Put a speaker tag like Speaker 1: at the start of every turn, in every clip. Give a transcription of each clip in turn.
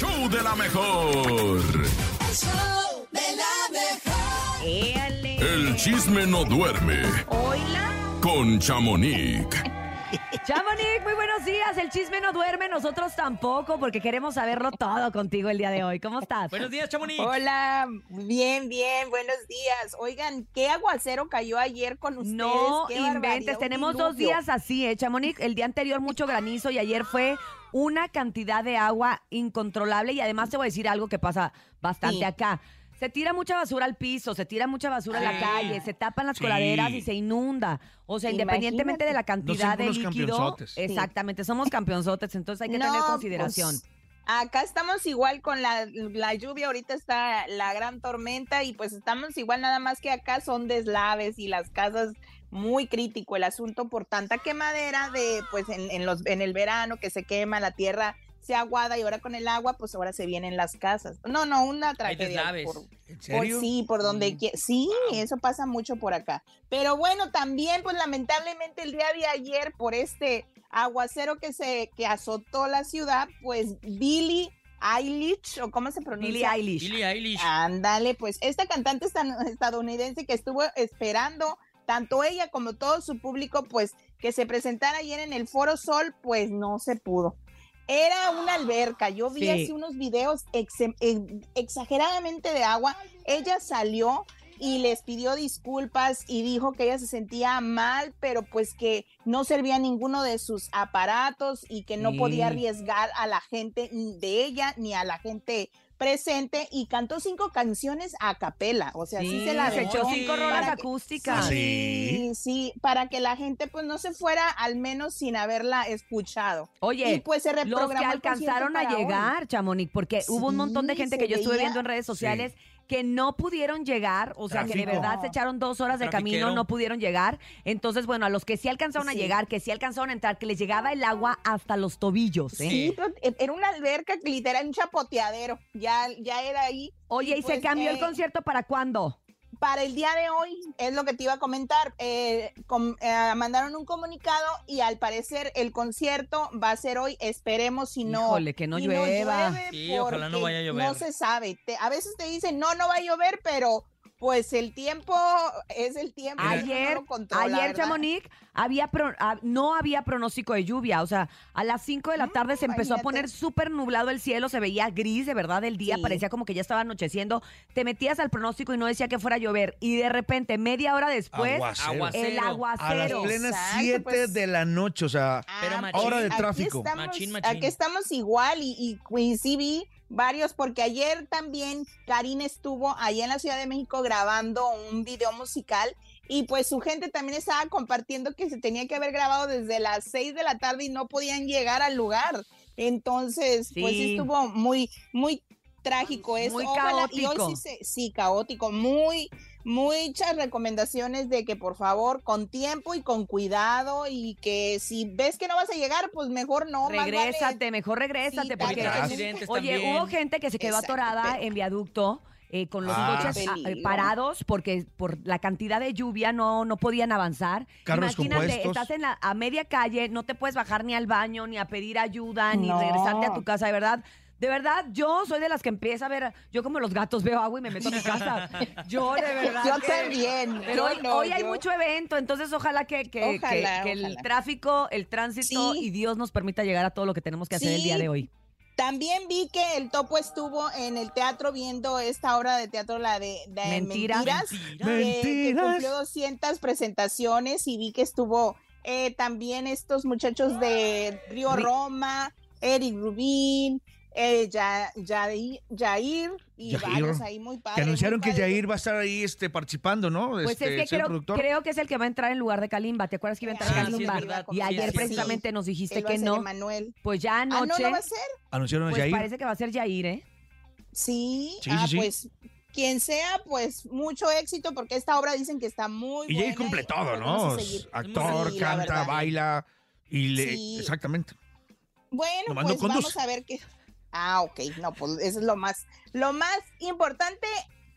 Speaker 1: show de la mejor.
Speaker 2: El show de la mejor.
Speaker 1: El chisme no duerme
Speaker 3: Hola.
Speaker 1: con Chamonix.
Speaker 3: Chamonix, muy buenos días. El chisme no duerme, nosotros tampoco, porque queremos saberlo todo contigo el día de hoy. ¿Cómo estás?
Speaker 4: Buenos días, Chamonix.
Speaker 5: Hola, bien, bien, buenos días. Oigan, ¿qué aguacero cayó ayer con ustedes?
Speaker 3: No
Speaker 5: Qué
Speaker 3: inventes, tenemos dos días así, ¿eh, Chamonix? El día anterior mucho granizo y ayer fue una cantidad de agua incontrolable y además te voy a decir algo que pasa bastante
Speaker 5: Sí.
Speaker 3: acá. Se tira mucha basura al piso, se tira mucha basura a la
Speaker 4: Sí.
Speaker 3: calle, se tapan las
Speaker 4: Sí.
Speaker 3: coladeras y se inunda. O sea, independientemente
Speaker 5: Imagínate.
Speaker 3: de la cantidad de líquido,
Speaker 6: campeonzotes.
Speaker 3: exactamente, somos campeonzotes, entonces hay que
Speaker 5: No,
Speaker 3: tener consideración.
Speaker 5: pues, acá estamos igual con la, la lluvia, ahorita está la gran tormenta y pues estamos igual nada más que acá son deslaves y las casas muy crítico el asunto por tanta quemadera de pues en, en los en el verano que se quema la tierra se aguada y ahora con el agua pues ahora se vienen las casas. No, no, una tragedia. por-
Speaker 6: ¿En
Speaker 5: por
Speaker 6: serio?
Speaker 5: sí, por donde
Speaker 4: Mm.
Speaker 5: quie- Sí, eso pasa mucho por acá. Pero bueno, también, pues lamentablemente el día de ayer, por este aguacero que se que azotó la ciudad, pues Billie Eilish, o cómo se pronuncia.
Speaker 3: Billie Eilish.
Speaker 4: Billie Eilish.
Speaker 5: Ándale, pues esta cantante estadounidense que estuvo esperando tanto ella como todo su público, pues que se presentara ayer en el Foro Sol, pues no se pudo. Era una alberca, yo vi
Speaker 3: Sí.
Speaker 5: así unos videos ex- exageradamente de agua. Ella salió y les pidió disculpas y dijo que ella se sentía mal, pero pues que no servía ninguno de sus aparatos y que no
Speaker 3: Sí.
Speaker 5: podía arriesgar a la gente de ella ni a la gente presente y cantó cinco canciones a capela, o sea, sí,
Speaker 3: Sí,
Speaker 5: se las
Speaker 3: se echó cinco rolas
Speaker 5: que-
Speaker 3: acústicas.
Speaker 5: Sí, sí, para que la gente pues no se fuera al menos sin haberla escuchado.
Speaker 3: Oye,
Speaker 5: y pues se
Speaker 3: los
Speaker 5: reprogramó
Speaker 3: que
Speaker 5: el concierto
Speaker 3: alcanzaron a llegar, Chamonix, porque hubo un montón de gente que yo estuve
Speaker 5: veía.
Speaker 3: viendo en redes sociales que no pudieron llegar, o sea, que de verdad se echaron dos horas de camino, no pudieron llegar. Entonces, bueno, a los que sí alcanzaron a llegar, que sí alcanzaron a entrar, que les llegaba el agua hasta los tobillos, ¿eh?
Speaker 5: Sí, era una alberca que literal un chapoteadero, ya, ya era ahí.
Speaker 3: Oye, ¿y, se
Speaker 5: pues,
Speaker 3: cambió el
Speaker 5: eh,
Speaker 3: concierto para cuándo?
Speaker 5: Para el día de hoy, es lo que te iba a comentar, eh, com- eh, mandaron un comunicado y al parecer el concierto va a ser hoy, esperemos si no,
Speaker 3: Híjole, que no llueva.
Speaker 5: llueve
Speaker 4: Sí, ojalá no vaya a llover.
Speaker 5: No se sabe, Te- a veces te dicen, no, no va a llover, pero pues el tiempo es el tiempo. uno no
Speaker 3: Ayer,
Speaker 5: lo controla,
Speaker 3: ayer
Speaker 5: ¿verdad?
Speaker 3: Chamonix, había pro- no había pronóstico de lluvia. O sea, a las 5 de la tarde se empezó a poner súper nublado el cielo, se veía gris de verdad el día,
Speaker 5: Sí.
Speaker 3: parecía como que ya estaba anocheciendo. Te metías al pronóstico y no decía que fuera a llover. Y de repente, media hora después,
Speaker 6: Aguacero.
Speaker 4: Aguacero.
Speaker 3: el
Speaker 6: A las
Speaker 3: aguacero.
Speaker 6: plenas
Speaker 5: Exacto,
Speaker 6: 7
Speaker 5: pues.
Speaker 6: de la noche, o sea,
Speaker 4: Pero machín.
Speaker 6: hora de
Speaker 5: aquí
Speaker 6: tráfico.
Speaker 5: Estamos,
Speaker 4: Machín, machín.
Speaker 5: Aquí estamos igual y, y, y sí vi varios, porque ayer también Karina estuvo ahí en la Ciudad de México grabando un video musical y pues su gente también estaba compartiendo que se tenía que haber grabado desde las 6 de la tarde y no podían llegar al lugar. Entonces, pues
Speaker 3: Sí.
Speaker 5: sí estuvo muy, muy trágico esto.
Speaker 3: Muy
Speaker 5: Ojalá- y
Speaker 3: caótico.
Speaker 5: hoy sí, se- sí, caótico, muy muchas recomendaciones de que por favor con tiempo y con cuidado y que si ves que no vas a llegar, pues mejor no. más vale-
Speaker 3: Regrésate, mejor regrésate,
Speaker 5: Sí,
Speaker 3: porque Oye,
Speaker 4: también.
Speaker 3: hubo gente que se quedó
Speaker 5: Exacto,
Speaker 3: atorada
Speaker 5: pero-
Speaker 3: en viaducto. eh, con los
Speaker 6: Ah,
Speaker 3: coches ah, eh, parados porque por la cantidad de lluvia no, no podían avanzar.
Speaker 6: Carros
Speaker 3: Imagínate,
Speaker 6: compuestos.
Speaker 3: estás en la, a media calle, no te puedes bajar ni al baño, ni a pedir ayuda, ni regresarte a tu casa, de verdad. De verdad, yo soy de las que empieza a ver, yo como los gatos veo agua y me meto a mi casa. Yo de verdad.
Speaker 5: Yo
Speaker 3: que-
Speaker 5: también.
Speaker 3: Pero
Speaker 5: yo
Speaker 3: hoy,
Speaker 5: no,
Speaker 3: hoy hay mucho evento, entonces ojalá que, que, que-
Speaker 5: Ojalá,
Speaker 3: que el
Speaker 5: ojalá.
Speaker 3: tráfico, el tránsito
Speaker 5: Sí.
Speaker 3: y Dios nos permita llegar a todo lo que tenemos que hacer el día de hoy.
Speaker 5: También vi que el topo estuvo en el teatro viendo esta obra de teatro, la de, de
Speaker 3: Mentiras.
Speaker 5: Mentiras,
Speaker 4: Mentira.
Speaker 5: que- cumplió 200 presentaciones y vi que estuvo eh, también estos muchachos de Río Roma, Eric Rubín, eh, Ya- Yair, Yair y
Speaker 6: Yair,
Speaker 5: varios ahí muy padres.
Speaker 6: que anunciaron
Speaker 5: muy
Speaker 6: que. Jair va a estar ahí este, participando, ¿no?
Speaker 3: Pues
Speaker 6: Este,
Speaker 3: es que creo,
Speaker 6: productor.
Speaker 3: creo que es el que va a entrar en lugar de Kalimba. ¿Te acuerdas que iba a entrar
Speaker 5: Ah, sí,
Speaker 3: Kalimba?
Speaker 4: verdad.
Speaker 3: y ayer
Speaker 4: sí, sí.
Speaker 3: precisamente nos dijiste
Speaker 5: Él
Speaker 3: que no.
Speaker 5: Emanuel.
Speaker 3: Pues ya
Speaker 5: Ah, no,
Speaker 3: anoche,
Speaker 5: no va a ser.
Speaker 6: Anunciaron a
Speaker 3: pues
Speaker 6: Jair.
Speaker 3: parece que va a ser Yair, ¿eh?
Speaker 5: Sí,
Speaker 6: Sí,
Speaker 5: ah,
Speaker 6: sí, sí.
Speaker 5: pues quien sea, pues mucho éxito porque esta obra dicen que está muy
Speaker 6: Y
Speaker 5: buena.
Speaker 6: Jair cumple todo, ¿no? Actor,
Speaker 5: Sí,
Speaker 6: canta, baila y le...
Speaker 5: Sí.
Speaker 6: Exactamente.
Speaker 5: Bueno,
Speaker 6: Nomás no
Speaker 5: pues vamos a ver qué. Ah, ok, no, pues eso es lo más, lo más importante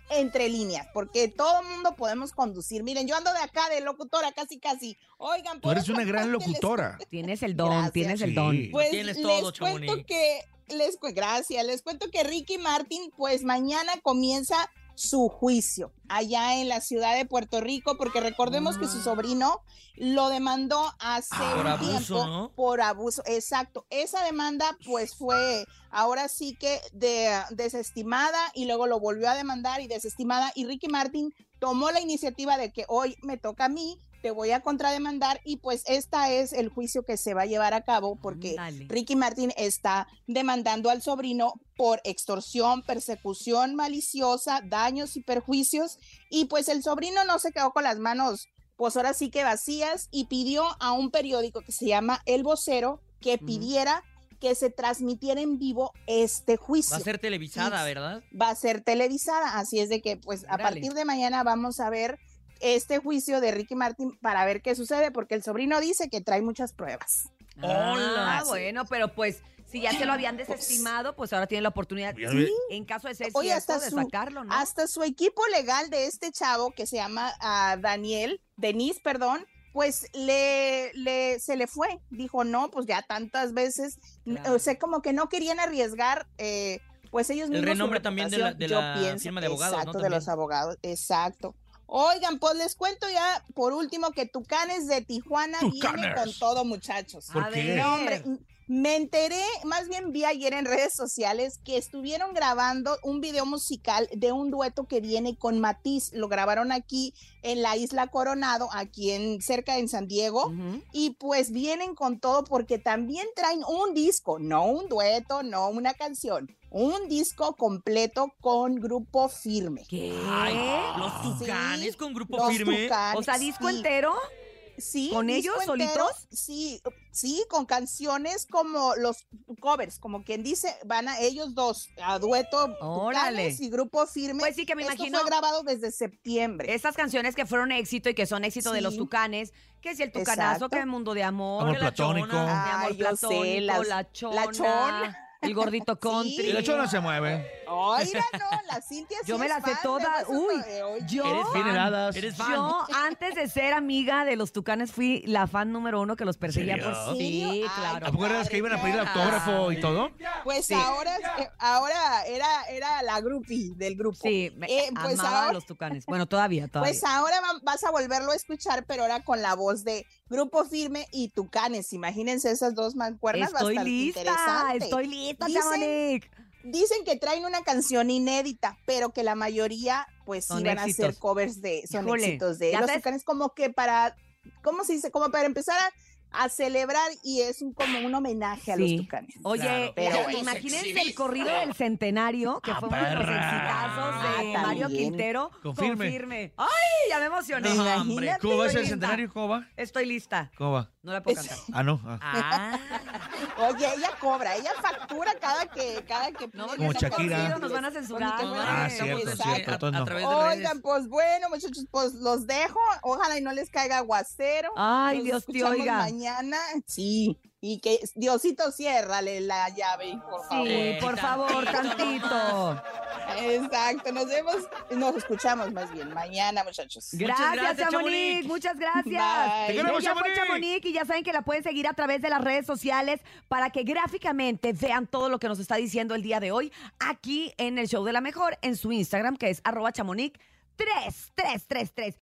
Speaker 5: entre líneas, porque todo el mundo podemos conducir. Miren, yo ando de acá de locutora casi casi. Oigan,
Speaker 6: Tú
Speaker 5: ¿puedo
Speaker 6: eres una gran locutora.
Speaker 3: Tienes el don,
Speaker 5: Gracias.
Speaker 3: tienes el
Speaker 6: Sí.
Speaker 3: don.
Speaker 5: Pues
Speaker 4: Tienes
Speaker 5: les
Speaker 4: todo,
Speaker 5: cuento
Speaker 4: Chamonix.
Speaker 5: que les cu- gracias, les cuento que Ricky Martin, pues mañana comienza su juicio allá en la ciudad de Puerto Rico, porque recordemos que su sobrino lo demandó hace
Speaker 4: Ah, por
Speaker 5: un
Speaker 4: abuso,
Speaker 5: tiempo
Speaker 4: ¿no?
Speaker 5: por abuso. Exacto. Esa demanda, pues fue ahora sí que de, desestimada y luego lo volvió a demandar y desestimada. Y Ricky Martin tomó la iniciativa de que hoy me toca a mí, te voy a contrademandar y pues esta es el juicio que se va a llevar a cabo porque. Ricky Martin está demandando al sobrino por extorsión, persecución maliciosa, daños y perjuicios y pues el sobrino no se quedó con las manos pues ahora sí que vacías y pidió a un periódico que se llama El Vocero que pidiera que se transmitiera en vivo este juicio
Speaker 4: Va a ser televisada. ¿verdad?
Speaker 5: va a ser televisada, así es de que pues a partir de mañana vamos a ver este juicio de Ricky Martin para ver qué sucede, porque el sobrino dice que trae muchas pruebas.
Speaker 3: Ah,
Speaker 4: Hola.
Speaker 3: bueno, pero pues si ya se lo habían desestimado, pues ahora tienen la oportunidad,
Speaker 6: Ya ve-
Speaker 3: en caso de ser
Speaker 5: Oye,
Speaker 3: cierto,
Speaker 5: hasta
Speaker 3: de
Speaker 5: su-
Speaker 3: sacarlo, ¿no?
Speaker 5: Hasta su equipo legal de este chavo que se llama ah, Daniel, Denise, perdón, pues le, le se le fue. Dijo, no, pues ya tantas veces,
Speaker 3: Claro.
Speaker 5: o sea, como que no querían arriesgar. eh, pues ellos
Speaker 4: El
Speaker 5: mismos. su
Speaker 4: renombre también de la- de la firma de abogados, ¿no?
Speaker 5: Exacto, de los abogados, exacto. Oigan, pues les cuento ya por último que Tucanes de Tijuana viene con todo, muchachos.
Speaker 6: ¿Por
Speaker 3: A
Speaker 6: qué?
Speaker 3: ver.
Speaker 5: No, hombre, me enteré, más bien vi ayer en redes sociales que estuvieron grabando un video musical de un dueto que viene con Matiz. Lo grabaron aquí en la isla Coronado, aquí en cerca en San Diego. Y pues vienen con todo porque también traen un disco, no un dueto, no una canción, un disco completo con grupo firme.
Speaker 3: ¿Qué?
Speaker 4: Ay, los
Speaker 5: Sí,
Speaker 4: tucanes con grupo
Speaker 5: Los
Speaker 4: firme.
Speaker 5: Tucanes,
Speaker 3: o sea, disco
Speaker 5: sí.
Speaker 3: entero.
Speaker 5: Sí,
Speaker 3: ¿Con ellos
Speaker 5: entero,
Speaker 3: solitos?
Speaker 5: Sí, sí, con canciones como los covers, como quien dice, van a ellos dos, a dueto
Speaker 3: Órale.
Speaker 5: Tucanes y grupo firme.
Speaker 3: Pues sí, que me
Speaker 5: Esto
Speaker 3: imagino-
Speaker 5: fue grabado desde septiembre.
Speaker 3: Esas canciones que fueron éxito y que son éxito de los tucanes, que si el tucanazo,
Speaker 5: Exacto.
Speaker 3: que el mundo de amor,
Speaker 6: Amor
Speaker 3: la
Speaker 6: platónico.
Speaker 3: chona, mi amor
Speaker 5: yo sé,
Speaker 3: platónico,
Speaker 5: las-
Speaker 3: la chona,
Speaker 5: la chona.
Speaker 3: El gordito country.
Speaker 6: Y la chona se mueve.
Speaker 5: Oiga, no, la Cintia sí
Speaker 3: Yo me
Speaker 5: es
Speaker 3: la sé
Speaker 5: fan de
Speaker 3: toda.
Speaker 5: eso,
Speaker 3: Uy,
Speaker 5: oye.
Speaker 3: yo,
Speaker 4: Eres fan. Eres fan.
Speaker 3: yo antes de ser amiga de los tucanes fui la fan número uno que los perseguía
Speaker 6: ¿Serio?
Speaker 3: por sí,
Speaker 5: Ay,
Speaker 3: claro.
Speaker 6: ¿A poco eras que iban a pedir el autógrafo y todo?
Speaker 5: Pues
Speaker 3: Sí.
Speaker 5: ahora, ahora era, era la groupie del grupo.
Speaker 3: Sí, me
Speaker 5: Eh, pues
Speaker 3: amaba a
Speaker 5: ahora-
Speaker 3: los tucanes. Bueno, todavía, todavía.
Speaker 5: Pues ahora va- vas a volverlo a escuchar, pero ahora con la voz de Grupo Firme y Tucanes. Imagínense esas dos mancuernas.
Speaker 3: estoy
Speaker 5: bastante
Speaker 3: lista,
Speaker 5: interesante.
Speaker 3: estoy lista,
Speaker 5: Dicen-. Dicen que traen una canción inédita, pero que la mayoría, pues
Speaker 3: Son
Speaker 5: van a hacer covers de, son
Speaker 3: Híjole,
Speaker 5: éxitos de los Tucanes, como que para, ¿cómo se dice? Como para empezar a, a celebrar y es un, como un homenaje a
Speaker 3: Sí.
Speaker 5: los Tucanes.
Speaker 3: Oye,
Speaker 4: Claro.
Speaker 5: Pero
Speaker 3: ya-
Speaker 5: bueno.
Speaker 3: imagínense el corrido del centenario, que
Speaker 6: Ah,
Speaker 3: fue uno de los exitazos de
Speaker 5: Ah,
Speaker 3: Mario. Quintero.
Speaker 6: Confirme.
Speaker 3: ¡Ay, ya me emocioné!
Speaker 4: No, hombre.
Speaker 6: ¿Cómo ser el
Speaker 3: lista.
Speaker 6: centenario? ¿Cómo va?
Speaker 3: Estoy lista.
Speaker 6: ¿Cómo va?
Speaker 3: No la puedo cantar.
Speaker 6: Ah, no. ah.
Speaker 3: Ah,
Speaker 5: Oye, ella cobra, ella factura cada que, cada que
Speaker 3: no,
Speaker 5: pide
Speaker 6: Como Shakira.
Speaker 3: corrido, nos van a censurar.
Speaker 5: Que
Speaker 6: Ah, cierto,
Speaker 5: Exacto.
Speaker 6: cierto. entonces
Speaker 4: a,
Speaker 6: no.
Speaker 4: través de redes.
Speaker 5: Oigan, pues bueno, muchachos, pues los dejo. Ojalá y no les caiga aguacero.
Speaker 3: Ay,
Speaker 5: Nos
Speaker 3: Dios te oiga.
Speaker 5: Mañana, sí. Y que Diosito ciérrale la llave, por favor.
Speaker 3: Sí, por favor, tantito.
Speaker 5: Exacto, nos vemos, nos escuchamos más bien mañana, muchachos.
Speaker 3: Gracias,
Speaker 4: gracias,
Speaker 3: Chamonix. Muchas gracias. Ella fue
Speaker 6: Chamonix.
Speaker 3: Chamonix y ya saben que la pueden seguir a través de las redes sociales para que gráficamente vean todo lo que nos está diciendo el día de hoy aquí en el show de la mejor en su Instagram que es arroba chamonix 3333.